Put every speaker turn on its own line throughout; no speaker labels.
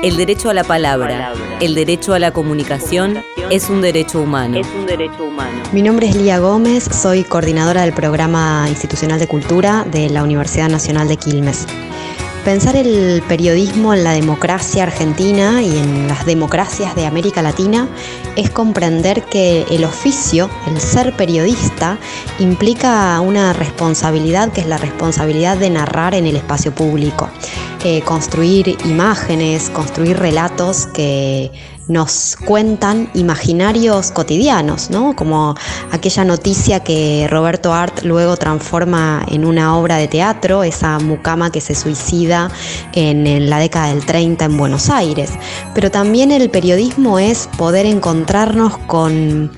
El derecho a la palabra, el derecho a la comunicación es un derecho humano.
Mi nombre es Lía Gómez, soy coordinadora del programa institucional de cultura de la Universidad Nacional de Quilmes. Pensar el periodismo en la democracia argentina y en las democracias de América Latina es comprender que el oficio, el ser periodista, implica una responsabilidad que es la responsabilidad de narrar en el espacio público, eh, construir imágenes, construir relatos que nos cuentan imaginarios cotidianos, ¿no? como aquella noticia que Roberto Art luego transforma en una obra de teatro, esa mucama que se suicida en, la década del 30 en Buenos Aires. Pero también el periodismo es poder encontrarnos con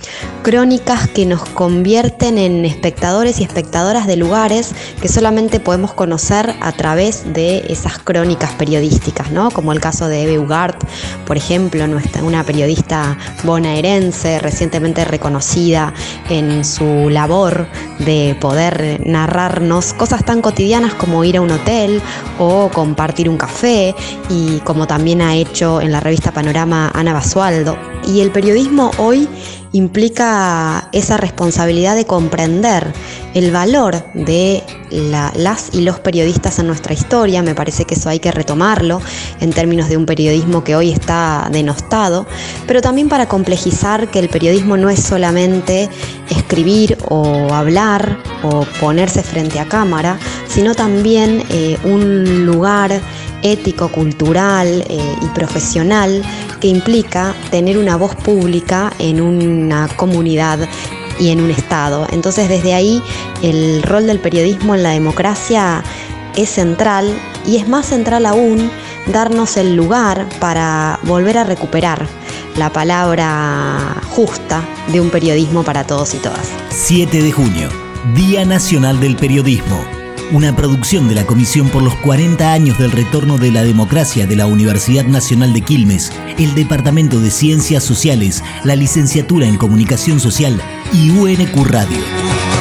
crónicas que nos convierten en espectadores y espectadoras de lugares que solamente podemos conocer a través de esas crónicas periodísticas, ¿no? como el caso de Eve Ugart, por ejemplo, nuestra una periodista bonaerense recientemente reconocida en su labor de poder narrarnos cosas tan cotidianas como ir a un hotel o compartir un café y como también ha hecho en la revista Panorama Ana Basualdo. Y el periodismo hoy implica esa responsabilidad de comprender el valor de las y los periodistas en nuestra historia. Me parece que eso hay que retomarlo en términos de un periodismo que hoy está denostado, pero también para complejizar que el periodismo no es solamente escribir o hablar o ponerse frente a cámara, sino también eh, un lugar ético, cultural eh, y profesional que implica tener una voz pública en una comunidad y en un Estado. Entonces desde ahí el rol del periodismo en la democracia es central y es más central aún darnos el lugar para volver a recuperar la palabra justa de un periodismo para todos y todas.
7 de junio, Día Nacional del Periodismo una producción de la Comisión por los 40 años del retorno de la democracia de la Universidad Nacional de Quilmes, el Departamento de Ciencias Sociales, la Licenciatura en Comunicación Social y UNQ Radio.